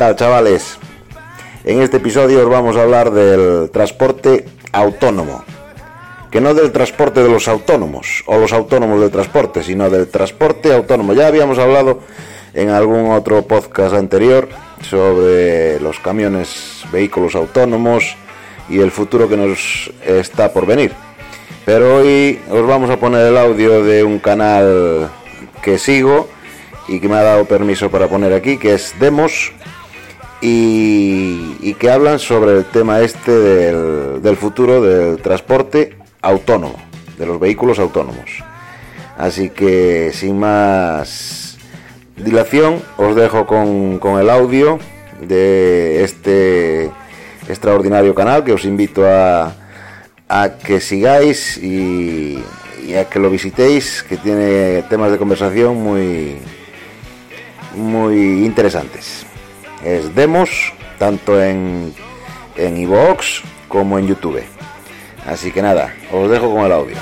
Tal chavales? En este episodio os vamos a hablar del transporte autónomo. Que no del transporte de los autónomos o los autónomos del transporte, sino del transporte autónomo. Ya habíamos hablado en algún otro podcast anterior sobre los camiones, vehículos autónomos y el futuro que nos está por venir. Pero hoy os vamos a poner el audio de un canal que sigo y que me ha dado permiso para poner aquí, que es Demos, y, que hablan sobre el tema este del, del futuro del transporte autónomo, de los vehículos autónomos. Así que sin más dilación, os dejo con, con el audio de este extraordinario canal que os invito a, a que sigáis y, y a que lo visitéis, que tiene temas de conversación muy, muy interesantes. Es Demos, tanto en en iVoox como en YouTube. Así que nada, os dejo con el audio.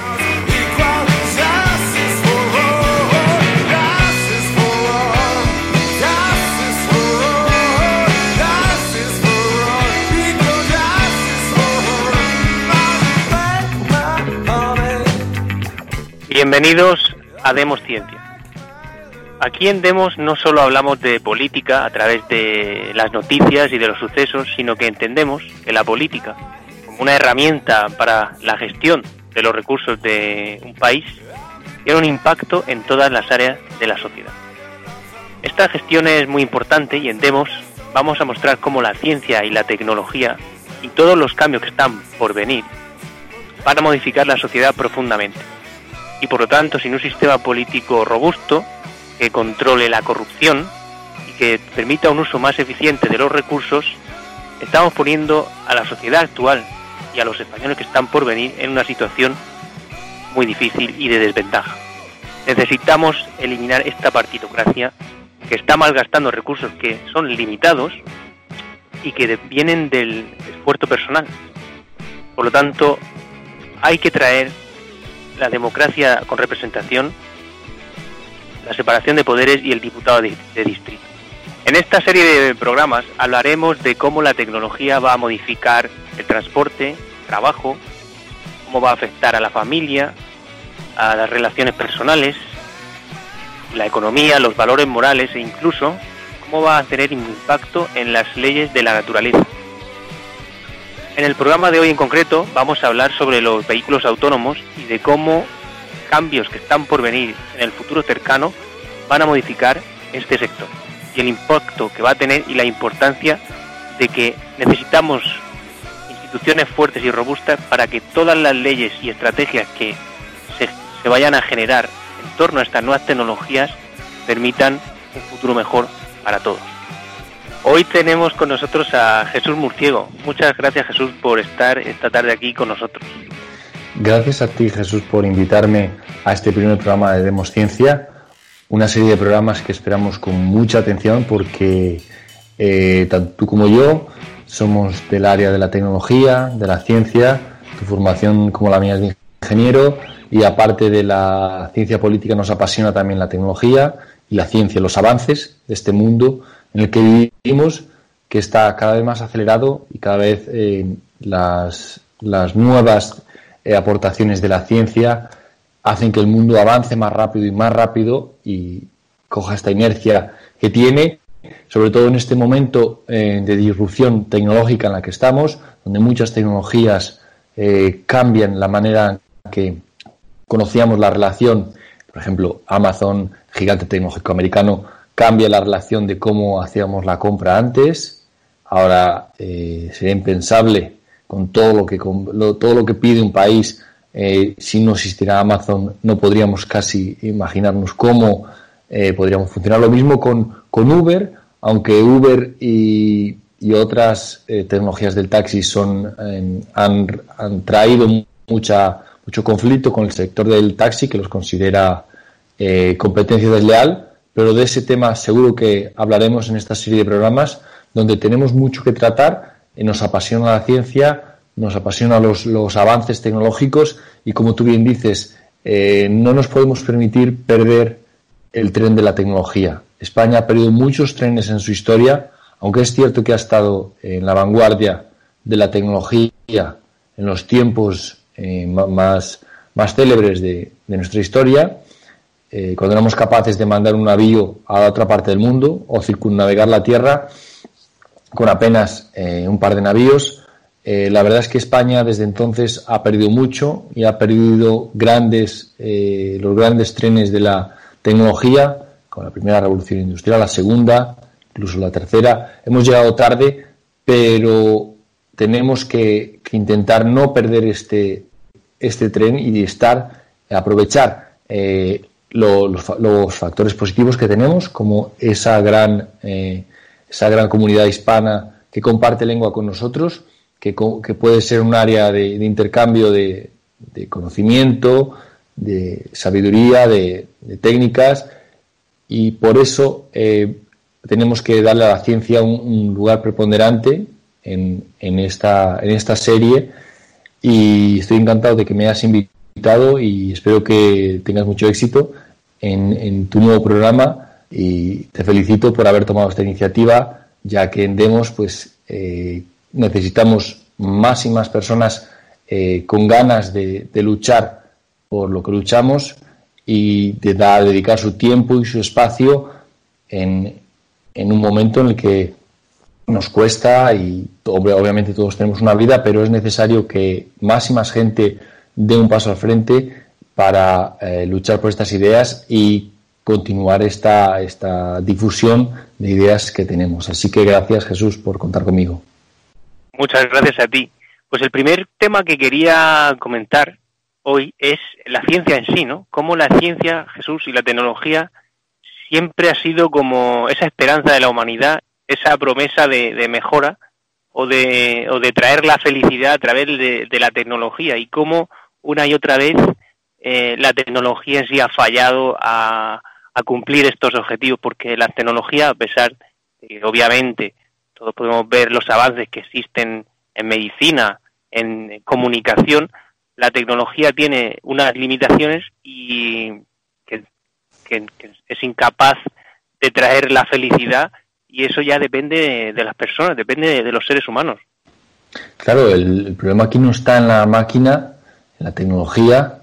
Bienvenidos a Demos Ciencia. Aquí en Demos no solo hablamos de política a través de las noticias y de los sucesos, sino que entendemos que la política, como una herramienta para la gestión de los recursos de un país, tiene un impacto en todas las áreas de la sociedad. Esta gestión es muy importante y en Demos vamos a mostrar cómo la ciencia y la tecnología y todos los cambios que están por venir van a modificar la sociedad profundamente. Y por lo tanto, sin un sistema político robusto, que controle la corrupción y que permita un uso más eficiente de los recursos, estamos poniendo a la sociedad actual y a los españoles que están por venir en una situación muy difícil y de desventaja. Necesitamos eliminar esta partitocracia que está malgastando recursos que son limitados y que vienen del esfuerzo personal. Por lo tanto, hay que traer la democracia con representación la separación de poderes y el diputado de, distrito. En esta serie de programas hablaremos de cómo la tecnología va a modificar el transporte, el trabajo, cómo va a afectar a la familia, a las relaciones personales, la economía, los valores morales e incluso cómo va a tener impacto en las leyes de la naturaleza. En el programa de hoy en concreto vamos a hablar sobre los vehículos autónomos y de cómo cambios que están por venir en el futuro cercano van a modificar este sector y el impacto que va a tener y la importancia de que necesitamos instituciones fuertes y robustas para que todas las leyes y estrategias que se, vayan a generar en torno a estas nuevas tecnologías permitan un futuro mejor para todos. Hoy tenemos con nosotros a Jesús Murciego. Muchas gracias Jesús por estar esta tarde aquí con nosotros. Gracias a ti, Jesús, por invitarme a este primer programa de Demos Ciencia, una serie de programas que esperamos con mucha atención porque eh, tanto tú como yo somos del área de la tecnología, de la ciencia, tu formación como la mía es de ingeniero y aparte de la ciencia política nos apasiona también la tecnología y la ciencia, los avances de este mundo en el que vivimos, que está cada vez más acelerado y cada vez eh, las, las nuevas eh, aportaciones de la ciencia hacen que el mundo avance más rápido y más rápido y coja esta inercia que tiene sobre todo en este momento eh, de disrupción tecnológica en la que estamos, donde muchas tecnologías eh, cambian la manera que conocíamos la relación, por ejemplo, Amazon, gigante tecnológico americano, cambia la relación de cómo hacíamos la compra antes. Ahora sería impensable con todo lo que todo lo que pide un país. Eh, si no existiera Amazon, no podríamos casi imaginarnos cómo eh, podríamos funcionar. Lo mismo con, con Uber, aunque Uber y, otras tecnologías del taxi son han, han, traído mucha mucho conflicto con el sector del taxi que los considera competencia desleal pero de ese tema seguro que hablaremos en esta serie de programas donde tenemos mucho que tratar, nos apasiona la ciencia, nos apasiona los, avances tecnológicos y como tú bien dices, eh, no nos podemos permitir perder el tren de la tecnología. España ha perdido muchos trenes en su historia, aunque es cierto que ha estado en la vanguardia de la tecnología en los tiempos eh, más, célebres de, nuestra historia, eh, cuando éramos capaces de mandar un navío a otra parte del mundo o circunnavegar la Tierra con apenas eh, un par de navíos. Eh, la verdad es que España desde entonces ha perdido mucho y ha perdido grandes, los grandes trenes de la tecnología, con la primera revolución industrial, la segunda, incluso la tercera. Hemos llegado tarde, pero tenemos que, intentar no perder este, este tren y estar, aprovechar los, factores positivos que tenemos, como esa gran, eh, esa gran comunidad hispana que comparte lengua con nosotros, que, puede ser un área de, intercambio de, conocimiento, de sabiduría, de, técnicas, y por eso eh, tenemos que darle a la ciencia un, lugar preponderante en, esta, en esta serie. Y estoy encantado de que me hayas invitado y espero que tengas mucho éxito en, tu nuevo programa y te felicito por haber tomado esta iniciativa, ya que en Demos pues eh, necesitamos más y más personas eh, con ganas de, luchar por lo que luchamos y de dedicar su tiempo y su espacio en, en un momento en el que nos cuesta y obviamente todos tenemos una vida, pero es necesario que más y más gente dé un paso al frente para eh, luchar por estas ideas y continuar esta, esta difusión de ideas que tenemos. Así que gracias Jesús por contar conmigo. Muchas gracias a ti. Pues el primer tema que quería comentar hoy es la ciencia en sí, ¿no? Cómo la ciencia, Jesús, y la tecnología siempre ha sido como esa esperanza de la humanidad, esa promesa de, mejora o de, o de traer la felicidad a través de, la tecnología y cómo una y otra vez eh, la tecnología en sí ha fallado a, cumplir estos objetivos, porque la tecnología, a pesar de que obviamente todos podemos ver los avances que existen en medicina, en comunicación, la tecnología tiene unas limitaciones y que, es incapaz de traer la felicidad y eso ya depende de, las personas, depende de, los seres humanos. Claro, el, problema aquí no está en la máquina, la tecnología,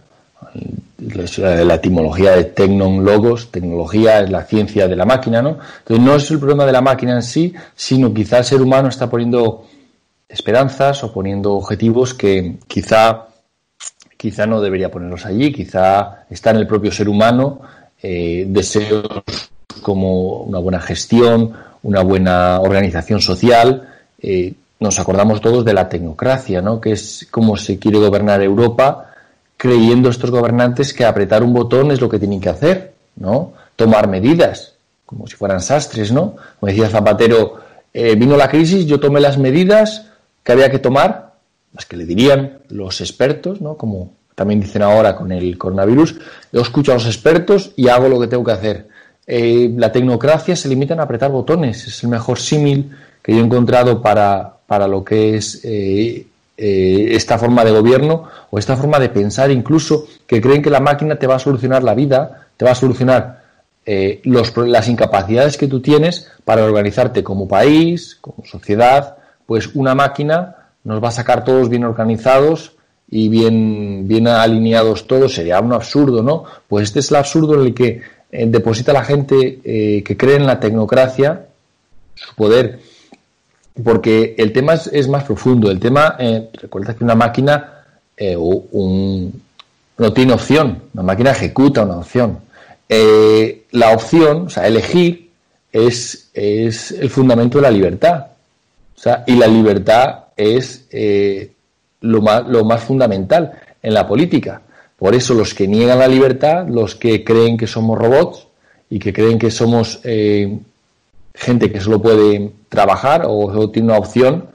la etimología de tecnon logos, tecnología es la ciencia de la máquina, ¿no? Entonces no es el problema de la máquina en sí, sino quizá el ser humano está poniendo esperanzas o poniendo objetivos que quizá, quizá no debería ponerlos allí, quizá está en el propio ser humano eh, deseos como una buena gestión, una buena organización social, eh, nos acordamos todos de la tecnocracia, ¿no? que es cómo se quiere gobernar Europa, creyendo estos gobernantes que apretar un botón es lo que tienen que hacer, ¿no? Tomar medidas, como si fueran sastres, ¿no? Como decía Zapatero, eh, vino la crisis, yo tomé las medidas que había que tomar, las que le dirían los expertos, ¿no? Como también dicen ahora con el coronavirus, yo escucho a los expertos y hago lo que tengo que hacer. Eh, la tecnocracia se limita a apretar botones, es el mejor símil que yo he encontrado para, para lo que es eh, eh, esta forma de gobierno o esta forma de pensar, incluso que creen que la máquina te va a solucionar la vida, te va a solucionar eh, los, las incapacidades que tú tienes para organizarte como país, como sociedad, pues una máquina nos va a sacar todos bien organizados y bien, bien alineados todos, sería un absurdo, ¿no? Pues este es el absurdo en el que deposita la gente que cree en la tecnocracia su poder. Porque el tema es, más profundo. El tema, eh, recuerda que una máquina eh, no tiene opción. Una máquina ejecuta una opción. Eh, la opción, o sea, elegir, es, es el fundamento de la libertad. O sea, y la libertad es lo, más, lo más fundamental en la política. Por eso los que niegan la libertad, los que creen que somos robots y que creen que somos gente que solo puede trabajar o solo tiene una opción,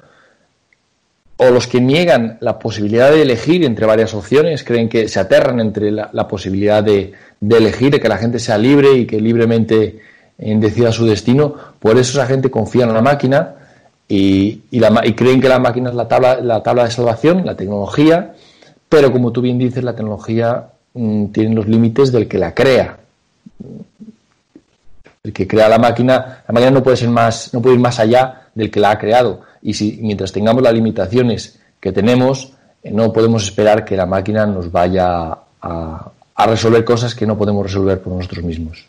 o los que niegan la posibilidad de elegir entre varias opciones, creen que se aterran entre la, posibilidad de, elegir, de que la gente sea libre y que libremente eh, decida su destino, por eso esa gente confía en la máquina y, y, creen que la máquina es la tabla, la tabla de salvación, la tecnología, pero como tú bien dices, la tecnología mm, tiene los límites del que la crea. El que crea la máquina, la máquina no puede ser más, no puede ir más allá del que la ha creado. Y si mientras tengamos las limitaciones que tenemos, eh, no podemos esperar que la máquina nos vaya a, a resolver cosas que no podemos resolver por nosotros mismos.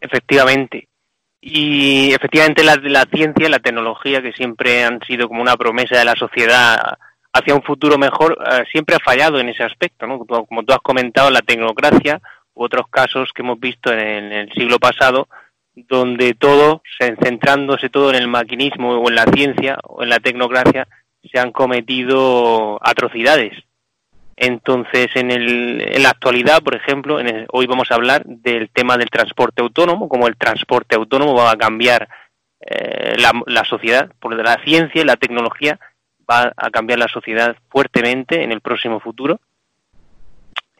Efectivamente. Y efectivamente la, la ciencia la tecnología, que siempre han sido como una promesa de la sociedad hacia un futuro mejor, eh, siempre ha fallado en ese aspecto. Como tú has comentado, la tecnocracia u otros casos que hemos visto en el, siglo pasado, donde todo, centrándose todo en el maquinismo o en la ciencia o en la tecnocracia, se han cometido atrocidades. Entonces, en, el, en la actualidad, por ejemplo, hoy vamos a hablar del tema del transporte autónomo, como el transporte autónomo va a cambiar eh, la, la, sociedad, por la ciencia y la tecnología va a cambiar la sociedad fuertemente en el próximo futuro.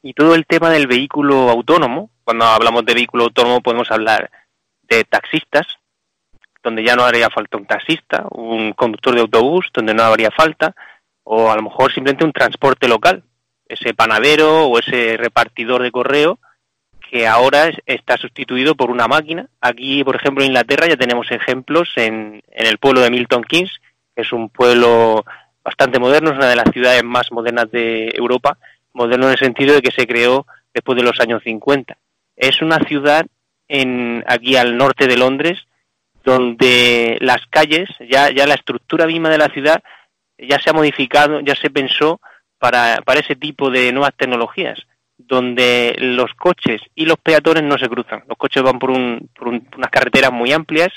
Y todo el tema del vehículo autónomo, cuando hablamos de vehículo autónomo podemos hablar de taxistas, donde ya no haría falta un taxista, un conductor de autobús, donde no habría falta, o a lo mejor simplemente un transporte local, ese panadero o ese repartidor de correo que ahora está sustituido por una máquina. Aquí, por ejemplo, en Inglaterra ya tenemos ejemplos en, en el pueblo de Milton Keynes, que es un pueblo bastante moderno, es una de las ciudades más modernas de Europa, moderno en el sentido de que se creó después de los años 50. Es una ciudad en, aquí al norte de Londres, donde las calles, ya, ya la estructura misma de la ciudad ya se ha modificado, ya se pensó para, para ese tipo de nuevas tecnologías, donde los coches y los peatones no se cruzan. Los coches van por, un, por unas carreteras muy amplias,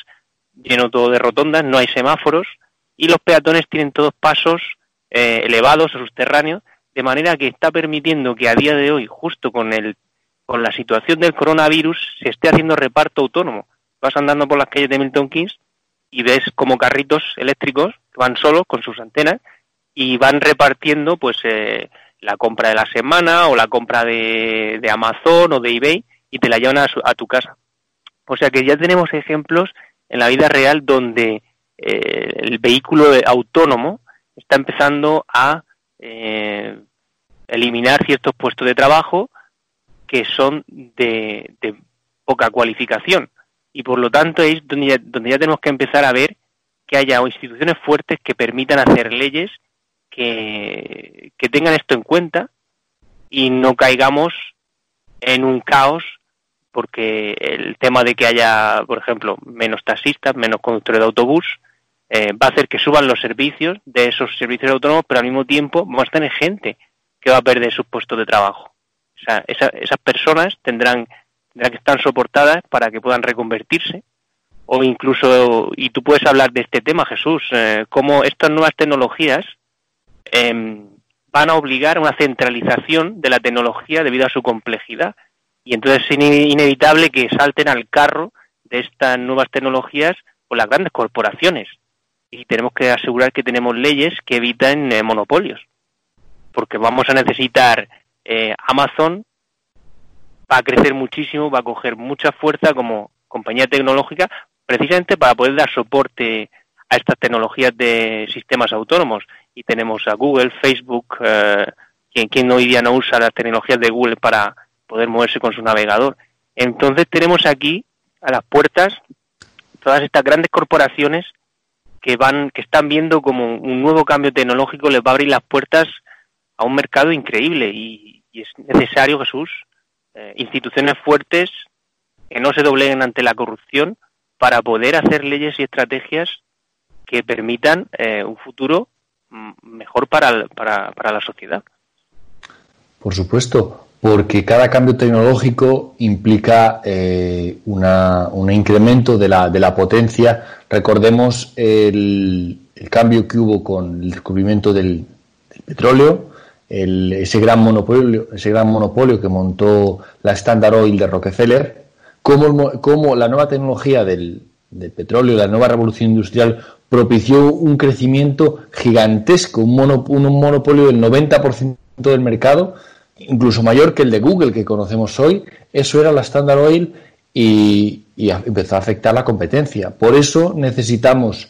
lleno todo de rotondas, no hay semáforos, y los peatones tienen todos pasos eh, elevados o subterráneos, de manera que está permitiendo que a día de hoy, justo con el con la situación del coronavirus, se esté haciendo reparto autónomo. Vas andando por las calles de Milton Keynes y ves como carritos eléctricos van solos con sus antenas y van repartiendo pues eh, la compra de la semana o la compra de, de, Amazon o de eBay y te la llevan a, a, tu casa. O sea que ya tenemos ejemplos en la vida real donde eh, el vehículo autónomo está empezando a eh, eliminar ciertos puestos de trabajo que son de, poca cualificación. Y por lo tanto es donde ya, donde ya tenemos que empezar a ver que haya instituciones fuertes que permitan hacer leyes que, que tengan esto en cuenta y no caigamos en un caos porque el tema de que haya, por ejemplo, menos taxistas, menos conductores de autobús, eh, va a hacer que suban los servicios de esos servicios autónomos, pero al mismo tiempo vamos a tener gente que va a perder sus puestos de trabajo. O sea, esas personas tendrán, tendrán que estar soportadas para que puedan reconvertirse o incluso, y tú puedes hablar de este tema, Jesús, eh, cómo estas nuevas tecnologías em, van a obligar a una centralización de la tecnología debido a su complejidad. Y entonces es inevitable que salten al carro de estas nuevas tecnologías por las grandes corporaciones y tenemos que asegurar que tenemos leyes que eviten eh, monopolios, porque vamos a necesitar eh, Amazon va a crecer muchísimo, va a coger mucha fuerza como compañía tecnológica, precisamente para poder dar soporte a estas tecnologías de sistemas autónomos. Y tenemos a Google, Facebook, eh, quien, quien hoy día no usa las tecnologías de Google para poder moverse con su navegador. Entonces tenemos aquí a las puertas todas estas grandes corporaciones que van, que están viendo como un nuevo cambio tecnológico les va a abrir las puertas a un mercado increíble y, es necesario, Jesús, eh, instituciones fuertes que no se dobleguen ante la corrupción para poder hacer leyes y estrategias que permitan eh, un futuro mejor para, para, para la sociedad. Por supuesto, porque cada cambio tecnológico implica eh, una, un incremento de la, potencia. Recordemos el, cambio que hubo con el descubrimiento del, petróleo, ese, gran monopolio, ese gran monopolio que montó la Standard Oil de Rockefeller, cómo, la nueva tecnología del, del, petróleo, la nueva revolución industrial, propició un crecimiento gigantesco, un, mono, un monopolio del 90% del mercado, incluso mayor que el de Google que conocemos hoy. Eso era la Standard Oil y, empezó a afectar la competencia. Por eso necesitamos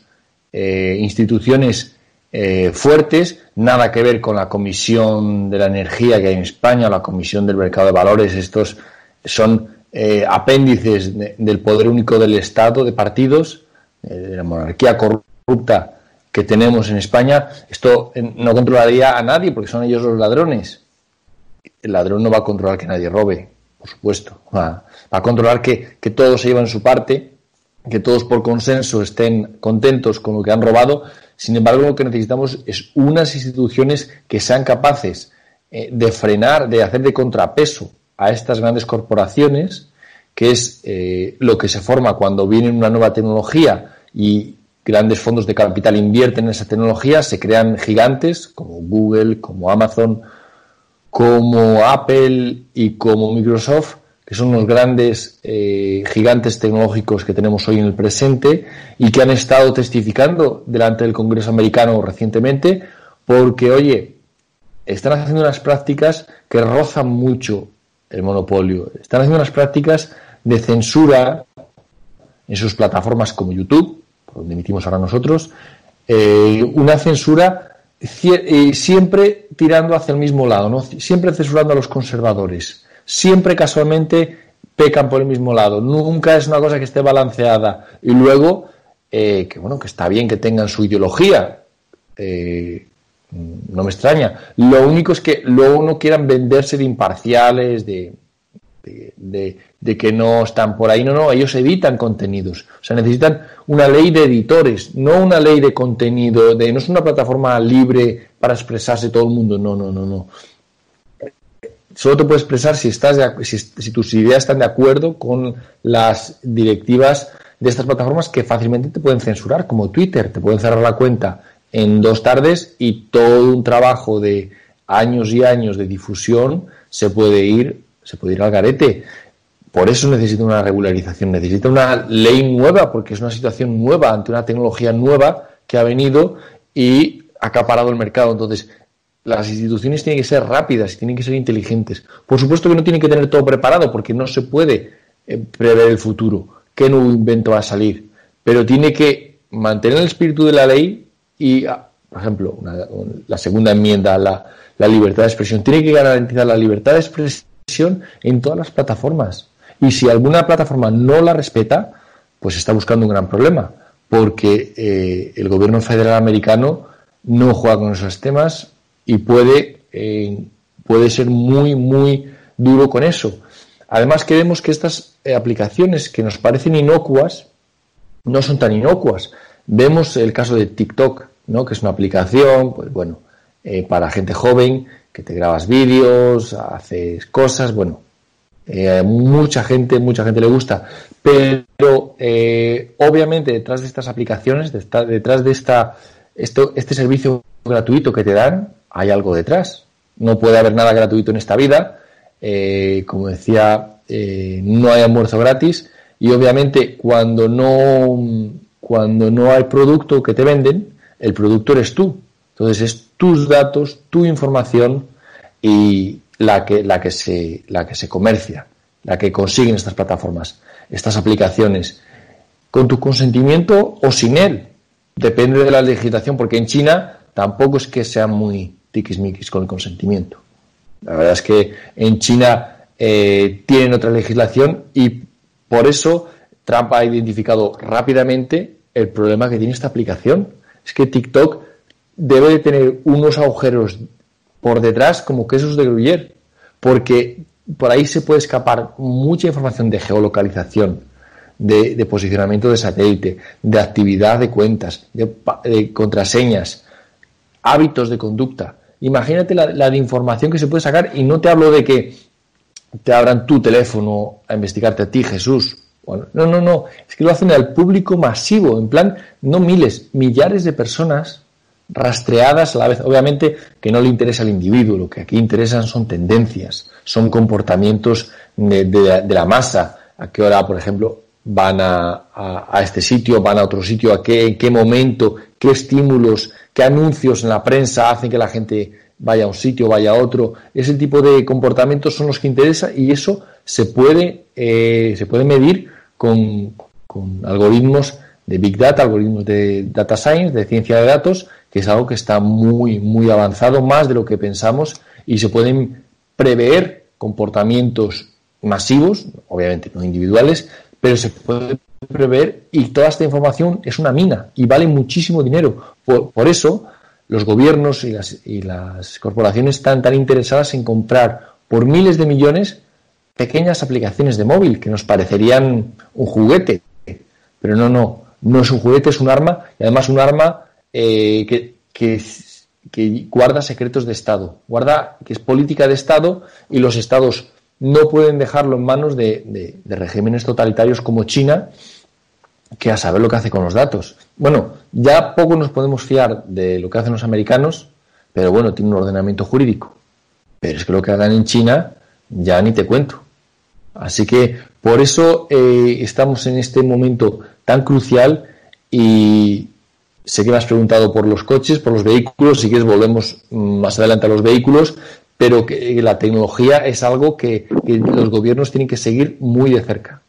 eh, instituciones eh, fuertes, nada que ver con la Comisión de la Energía que hay en España o la Comisión del Mercado de Valores. Estos son eh, apéndices de, del poder único del Estado, de partidos, eh, de la monarquía corrupta que tenemos en España. Esto eh, no controlaría a nadie porque son ellos los ladrones. El ladrón no va a controlar que nadie robe, por supuesto. Va, a controlar que, todos se lleven su parte, que todos por consenso estén contentos con lo que han robado sin embargo, lo que necesitamos es unas instituciones que sean capaces eh, de frenar, de hacer de contrapeso a estas grandes corporaciones, que es eh, lo que se forma cuando viene una nueva tecnología y grandes fondos de capital invierten en esa tecnología, se crean gigantes como Google, como Amazon, como Apple y como Microsoft, que son los grandes eh, gigantes tecnológicos que tenemos hoy en el presente y que han estado testificando delante del Congreso americano recientemente, porque, oye, están haciendo unas prácticas que rozan mucho el monopolio, están haciendo unas prácticas de censura en sus plataformas como YouTube, donde emitimos ahora nosotros, eh, una censura siempre tirando hacia el mismo lado, ¿no? siempre censurando a los conservadores siempre casualmente pecan por el mismo lado. Nunca es una cosa que esté balanceada. Y luego, eh, que bueno, que está bien que tengan su ideología. Eh, no me extraña. Lo único es que luego no quieran venderse de imparciales, de, de, que no están por ahí. No, no, ellos editan contenidos. O sea, necesitan una ley de editores, no una ley de contenido, de no es una plataforma libre para expresarse todo el mundo. No, no, no, no solo te puedes expresar si, estás de, si, tus ideas están de acuerdo con las directivas de estas plataformas que fácilmente te pueden censurar, como Twitter, te pueden cerrar la cuenta en dos tardes y todo un trabajo de años y años de difusión se puede ir, se puede ir al garete. Por eso necesita una regularización, necesita una ley nueva, porque es una situación nueva ante una tecnología nueva que ha venido y ha acaparado el mercado. Entonces, las instituciones tienen que ser rápidas y tienen que ser inteligentes. Por supuesto que no tienen que tener todo preparado porque no se puede eh, prever el futuro, qué nuevo invento va a salir, pero tiene que mantener el espíritu de la ley y, ah, por ejemplo, una, la segunda enmienda, la, la libertad de expresión, tiene que garantizar la libertad de expresión en todas las plataformas. Y si alguna plataforma no la respeta, pues está buscando un gran problema, porque eh, el gobierno federal americano no juega con esos temas, y puede, eh, puede ser muy, muy duro con eso. Además, queremos que estas eh, aplicaciones que nos parecen inocuas no son tan inocuas. Vemos el caso de TikTok, ¿no? que es una aplicación, pues bueno, para gente joven, que te grabas vídeos, haces cosas, bueno, eh, mucha gente, mucha gente le gusta, pero eh, obviamente detrás de estas aplicaciones, detrás de esta, esto, este servicio gratuito que te dan, hay algo detrás. No puede haber nada gratuito en esta vida. Eh, como decía, no hay almuerzo gratis. Y obviamente cuando no, cuando no hay producto que te venden, el producto eres tú. Entonces es tus datos, tu información y la que, la que, se, la que se comercia, la que consiguen estas plataformas, estas aplicaciones, con tu consentimiento o sin él. Depende de la legislación, porque en China tampoco es que sea muy, tiquismiquis con el consentimiento. La verdad es que en China eh, tienen otra legislación y por eso Trump ha identificado rápidamente el problema que tiene esta aplicación. Es que TikTok debe de tener unos agujeros por detrás como quesos de Gruyère, porque por ahí se puede escapar mucha información de geolocalización, de, posicionamiento de satélite, de actividad de cuentas, de, contraseñas, hábitos de conducta. Imagínate la, la de información que se puede sacar y no te hablo de que te abran tu teléfono a investigarte a ti, Jesús. No, no, no. Es que lo hacen al público masivo, en plan, no miles, millares de personas rastreadas a la vez. Obviamente que no le interesa al individuo, lo que aquí interesan son tendencias, son comportamientos de, la masa. A qué hora, por ejemplo, van a, este sitio, van a otro sitio, a qué, en qué momento, qué estímulos, qué anuncios en la prensa hacen que la gente vaya a un sitio, vaya a otro. Ese tipo de comportamientos son los que interesa y eso se puede, eh, se puede medir con, algoritmos de Big Data, algoritmos de Data Science, de ciencia de datos, que es algo que está muy, muy avanzado, más de lo que pensamos, y se pueden prever comportamientos masivos, obviamente no individuales, pero se puede prever y toda esta información es una mina y vale muchísimo dinero. por eso los gobiernos y las, y las corporaciones están tan interesadas en comprar por miles de millones pequeñas aplicaciones de móvil que nos parecerían un juguete. Pero no, no, no es un juguete, es un arma y además un arma eh, que, guarda secretos de Estado, guarda que es política de Estado y los Estados no pueden dejarlo en manos de regímenes totalitarios como China que a saber lo que hace con los datos. Bueno, ya poco nos podemos fiar de lo que hacen los americanos, pero bueno, tiene un ordenamiento jurídico. Pero es que lo que hagan en China, ya ni te cuento. Así que por eso eh, estamos en este momento tan crucial y sé que me has preguntado por los coches, por los vehículos, si quieres volvemos mm, más adelante a los vehículos, pero que la tecnología es algo que los gobiernos tienen que seguir muy de cerca.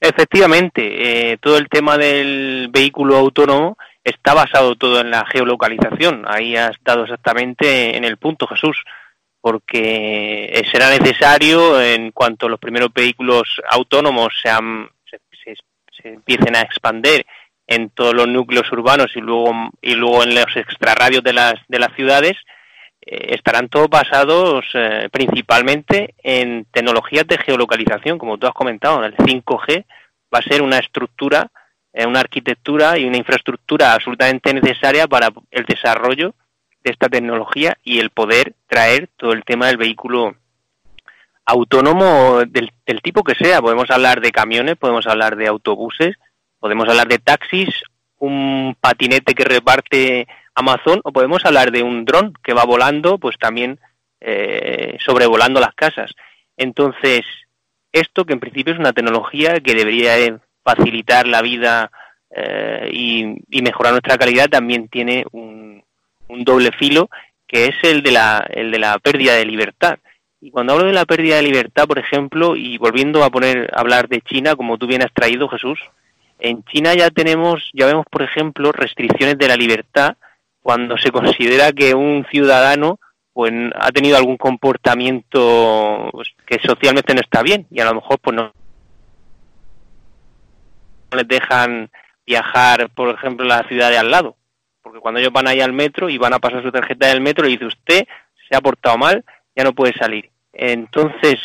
Efectivamente, eh, todo el tema del vehículo autónomo está basado todo en la geolocalización. Ahí has dado exactamente en el punto, Jesús, porque será necesario en cuanto los primeros vehículos autónomos sean, se, empiecen a expandir en todos los núcleos urbanos y luego y luego en los extrarradios de las de las ciudades eh, estarán todos basados eh, principalmente en tecnologías de geolocalización, como tú has comentado, el 5G va a ser una estructura, eh, una arquitectura y una infraestructura absolutamente necesaria para el desarrollo de esta tecnología y el poder traer todo el tema del vehículo autónomo del, del tipo que sea. Podemos hablar de camiones, podemos hablar de autobuses, podemos hablar de taxis, un patinete que reparte Amazon o podemos hablar de un dron que va volando, pues también eh, sobrevolando las casas. Entonces, esto que en principio es una tecnología que debería facilitar la vida eh, y, mejorar nuestra calidad, también tiene un, doble filo que es el de, la, el de la pérdida de libertad. Y cuando hablo de la pérdida de libertad, por ejemplo, y volviendo a poner a hablar de China, como tú bien has traído, Jesús, en China ya tenemos, ya vemos, por ejemplo, restricciones de la libertad cuando se considera que un ciudadano pues ha tenido algún comportamiento pues, que socialmente no está bien y a lo mejor pues no les dejan viajar, por ejemplo, a la ciudad de al lado. Porque cuando ellos van ahí al metro y van a pasar su tarjeta del metro y dice usted se ha portado mal, ya no puede salir. Entonces,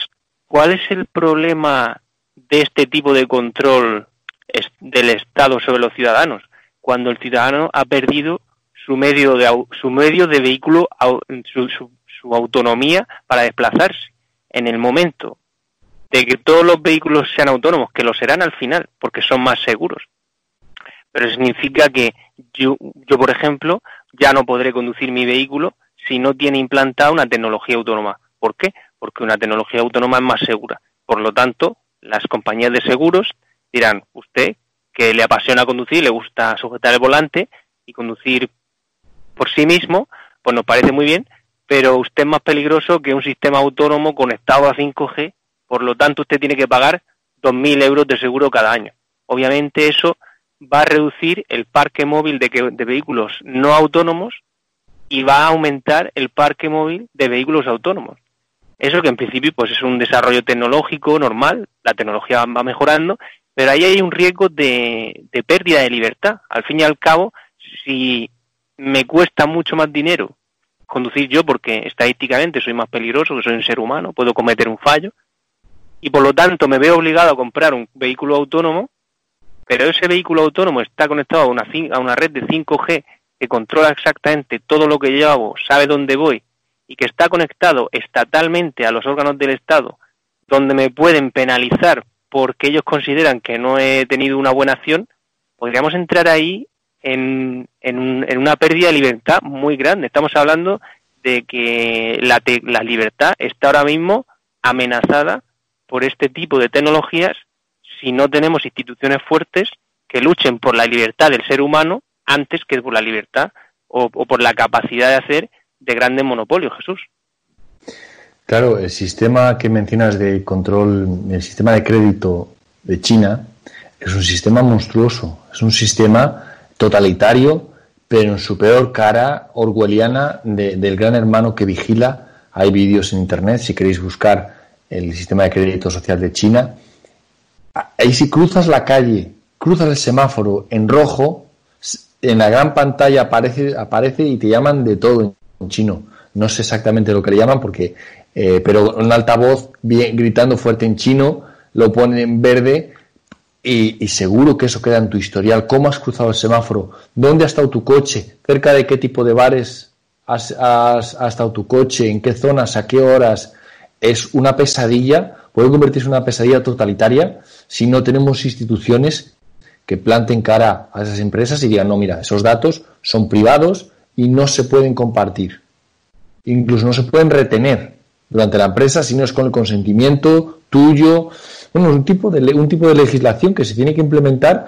¿cuál es el problema de este tipo de control del Estado sobre los ciudadanos? Cuando el ciudadano ha perdido su medio de, su medio de vehículo, su, su, autonomía para desplazarse. En el momento de que todos los vehículos sean autónomos, que lo serán al final, porque son más seguros. Pero significa que yo, yo, por ejemplo, ya no podré conducir mi vehículo si no tiene implantada una tecnología autónoma. ¿Por qué? Porque una tecnología autónoma es más segura. Por lo tanto, las compañías de seguros dirán, usted que le apasiona conducir, le gusta sujetar el volante y conducir por sí mismo, pues nos parece muy bien, pero usted es más peligroso que un sistema autónomo conectado a 5G, por lo tanto usted tiene que pagar 2.000 euros de seguro cada año. Obviamente eso va a reducir el parque móvil de, de vehículos no autónomos y va a aumentar el parque móvil de vehículos autónomos. Eso que en principio pues es un desarrollo tecnológico normal, la tecnología va mejorando, pero ahí hay un riesgo de, pérdida de libertad. Al fin y al cabo, si me cuesta mucho más dinero conducir yo porque estadísticamente soy más peligroso, que soy un ser humano, puedo cometer un fallo, y por lo tanto me veo obligado a comprar un vehículo autónomo, pero ese vehículo autónomo está conectado a una, a una red de 5G que controla exactamente todo lo que yo hago, sabe dónde voy y que está conectado estatalmente a los órganos del Estado, donde me pueden penalizar porque ellos consideran que no he tenido una buena acción, podríamos entrar ahí en, en, una pérdida de libertad muy grande. Estamos hablando de que la, la libertad está ahora mismo amenazada por este tipo de tecnologías si no tenemos instituciones fuertes que luchen por la libertad del ser humano antes que por la libertad o, por la capacidad de hacer de grandes monopolios, Jesús. Claro, el sistema que mencionas de control, el sistema de crédito de China, es un sistema monstruoso, es un sistema totalitario, pero en su peor cara orwelliana del gran hermano que vigila. Hay vídeos en Internet, si queréis buscar el sistema de crédito social de China. Ahí si cruzas la calle, cruzas el semáforo en rojo, en la gran pantalla aparece, aparece y te llaman de todo en chino. No sé exactamente lo que le llaman porque, eh, pero un altavoz bien, gritando fuerte en chino, lo ponen en verde y, seguro que eso queda en tu historial. ¿Cómo has cruzado el semáforo? ¿Dónde ha estado tu coche? ¿Cerca de qué tipo de bares has, ha estado tu coche? ¿En qué zonas? ¿A qué horas? Es una pesadilla, puede convertirse en una pesadilla totalitaria si no tenemos instituciones que planten cara a esas empresas y digan, no, mira, esos datos son privados y no se pueden compartir. Incluso no se pueden retener durante la empresa si no es con el consentimiento tuyo. Bueno, un tipo de, un tipo de legislación que se tiene que implementar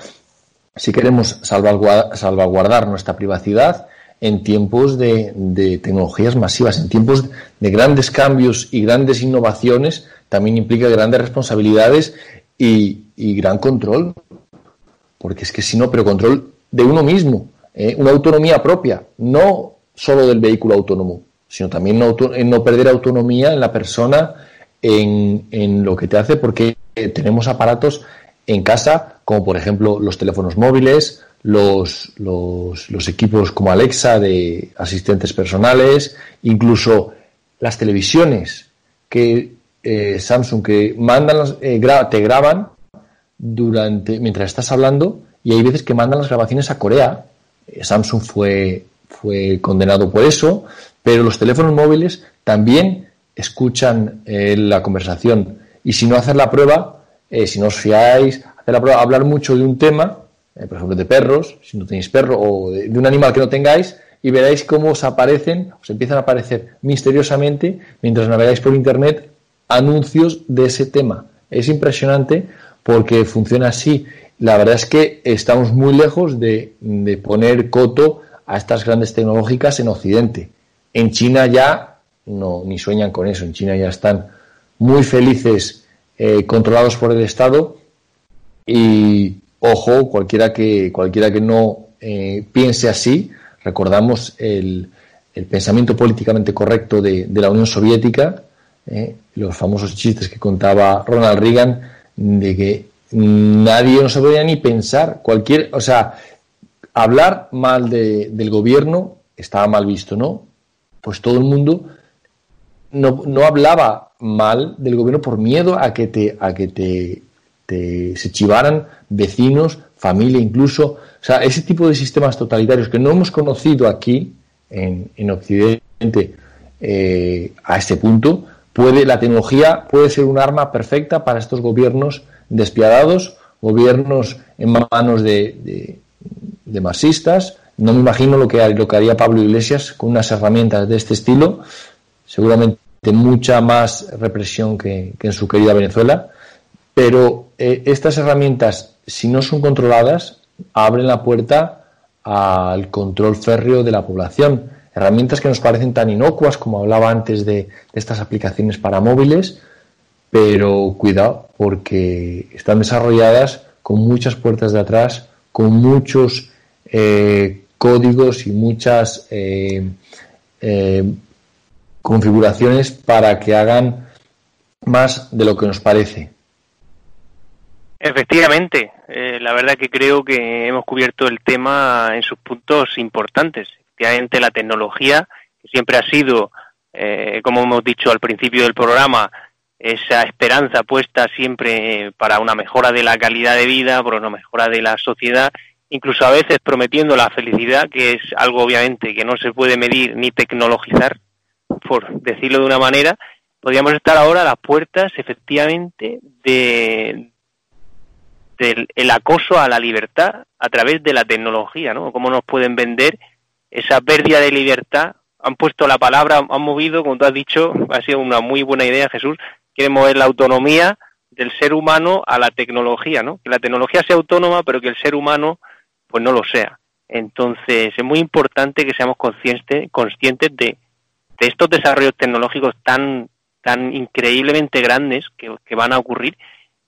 si queremos salvaguardar, nuestra privacidad en tiempos de, tecnologías masivas, en tiempos de grandes cambios y grandes innovaciones, también implica grandes responsabilidades y, y gran control porque es que si no, pero control de uno mismo, ¿eh? una autonomía propia, no solo del vehículo autónomo, sino también no, no perder autonomía en la persona, en, en, lo que te hace, porque tenemos aparatos en casa, como por ejemplo los teléfonos móviles, los, los, equipos como Alexa de asistentes personales, incluso las televisiones que eh, Samsung que mandan, eh, te graban durante mientras estás hablando y hay veces que mandan las grabaciones a Corea. Eh, Samsung fue, fue condenado por eso, pero los teléfonos móviles también escuchan eh, la conversación. Y si no hacer la prueba, eh, si no os fiáis, hacer la prueba, hablar mucho de un tema, por ejemplo de perros, si no tenéis perro, o de, de un animal que no tengáis, y veréis cómo os aparecen, os empiezan a aparecer misteriosamente mientras navegáis por internet anuncios de ese tema. Es impresionante porque funciona así. La verdad es que estamos muy lejos de, poner coto a estas grandes tecnológicas en Occidente. En China ya no ni sueñan con eso. En China ya están muy felices, eh, controlados por el Estado. Y ojo, cualquiera que cualquiera que no eh, piense así, recordamos el, pensamiento políticamente correcto de, la Unión Soviética, eh, los famosos chistes que contaba Ronald Reagan de que nadie no se podía ni pensar, cualquier, o sea, hablar mal de, del gobierno estaba mal visto, ¿no? Pues todo el mundo no, no, hablaba mal del gobierno por miedo a que te, a que te, se chivaran vecinos, familia, incluso, o sea, ese tipo de sistemas totalitarios que no hemos conocido aquí en, en Occidente eh, a este punto, puede, la tecnología puede ser un arma perfecta para estos gobiernos despiadados, gobiernos en manos de, marxistas. No me imagino lo que, lo que haría Pablo Iglesias con unas herramientas de este estilo, seguramente mucha más represión que, en su querida Venezuela, pero eh, estas herramientas, si no son controladas, abren la puerta al control férreo de la población. Herramientas que nos parecen tan inocuas como hablaba antes de, estas aplicaciones para móviles, pero cuidado porque están desarrolladas con muchas puertas de atrás, con muchos eh, códigos y muchas eh, eh, configuraciones para que hagan más de lo que nos parece. Efectivamente, la verdad que creo que hemos cubierto el tema en sus puntos importantes efectivamente la tecnología, que siempre ha sido, eh, como hemos dicho al principio del programa, esa esperanza puesta siempre para una mejora de la calidad de vida, por una mejora de la sociedad, incluso a veces prometiendo la felicidad, que es algo obviamente que no se puede medir ni tecnologizar, por decirlo de una manera, podríamos estar ahora a las puertas efectivamente de del el acoso a la libertad a través de la tecnología, ¿no? Cómo nos pueden vender esa pérdida de libertad. Han puesto la palabra, han movido, como tú has dicho, ha sido una muy buena idea, Jesús, quieren mover la autonomía del ser humano a la tecnología, ¿no? Que la tecnología sea autónoma, pero que el ser humano pues no lo sea. Entonces es muy importante que seamos conscientes, conscientes de, estos desarrollos tecnológicos tan, tan increíblemente grandes que, que van a ocurrir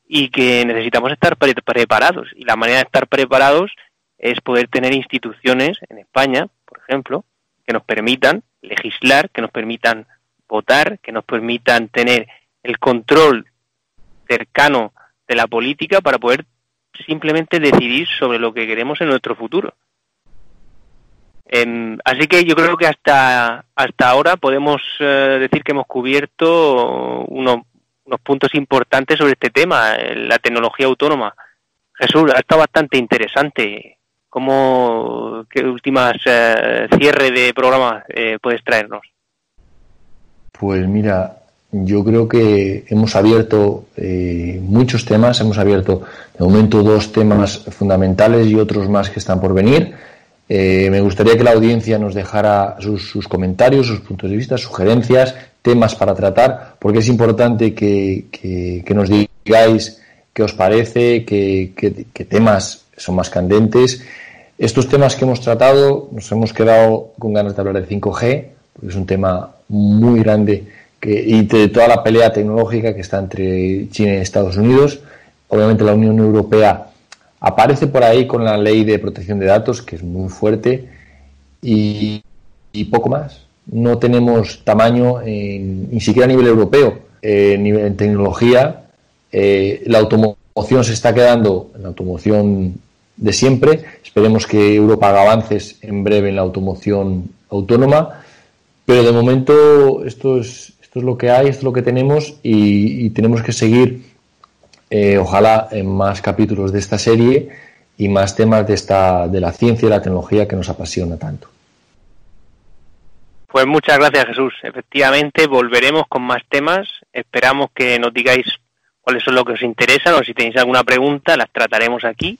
y que necesitamos estar preparados. Y la manera de estar preparados es poder tener instituciones en España, por ejemplo, que nos permitan legislar, que nos permitan votar, que nos permitan tener el control cercano de la política para poder simplemente decidir sobre lo que queremos en nuestro futuro. Em, así que yo creo que hasta, hasta ahora podemos eh, decir que hemos cubierto unos, puntos importantes sobre este tema, la tecnología autónoma. Jesús, ha estado bastante interesante. ¿Cómo, qué últimas eh, cierre de programa eh, puedes traernos? Pues mira, yo creo que hemos abierto eh, muchos temas, hemos abierto de momento dos temas fundamentales y otros más que están por venir. Eh, me gustaría que la audiencia nos dejara sus, comentarios, sus puntos de vista, sugerencias, temas para tratar, porque es importante que, nos digáis qué os parece, qué, temas son más candentes. Estos temas que hemos tratado, nos hemos quedado con ganas de hablar de 5G, porque es un tema muy grande que, y de toda la pelea tecnológica que está entre China y Estados Unidos. Obviamente la Unión Europea Aparece por ahí con la ley de protección de datos, que es muy fuerte, y, poco más. No tenemos tamaño ni siquiera a nivel europeo, eh, en tecnología. Eh, la automoción se está quedando en la automoción de siempre. Esperemos que Europa haga avances en breve en la automoción autónoma. Pero de momento esto es, esto es lo que hay, esto es lo que tenemos y tenemos que seguir eh, ojalá en más capítulos de esta serie y más temas de, esta, de la ciencia y la tecnología que nos apasiona tanto. Pues muchas gracias Jesús. Efectivamente volveremos con más temas. Esperamos que nos digáis cuáles son los que os interesan o si tenéis alguna pregunta las trataremos aquí.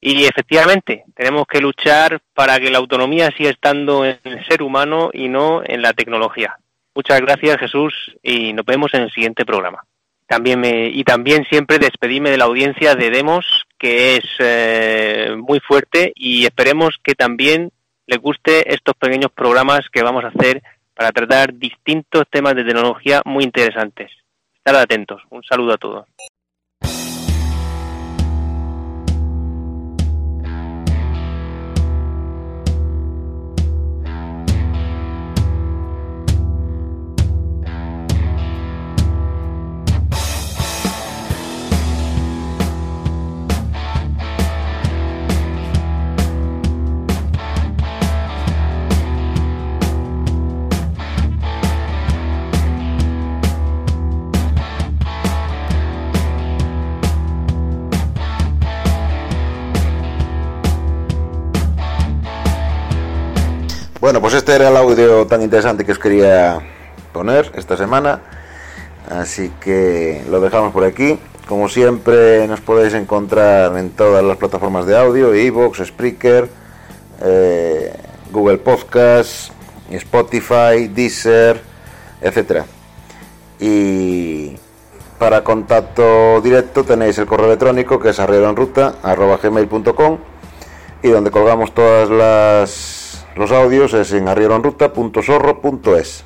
Y efectivamente tenemos que luchar para que la autonomía siga estando en el ser humano y no en la tecnología. Muchas gracias Jesús y nos vemos en el siguiente programa. También me, y también siempre despedirme de la audiencia de Demos, que es eh, muy fuerte y esperemos que también les guste estos pequeños programas que vamos a hacer para tratar distintos temas de tecnología muy interesantes. Estar atentos. Un saludo a todos. Este era el audio tan interesante que os quería poner esta semana. Así que lo dejamos por aquí. Como siempre, nos podéis encontrar en todas las plataformas de audio: Evox, Spreaker, eh, Google Podcast, Spotify, Deezer, etcétera. Y para contacto directo tenéis el correo electrónico que es arrieronruta.gmail.com y donde colgamos todas las los audios es en arrieronruta.zorro.es.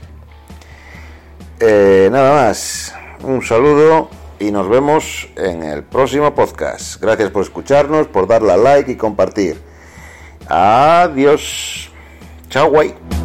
Eh, nada más, un saludo y nos vemos en el próximo podcast. Gracias por escucharnos, por darle a like y compartir. Adiós. Chao, guay.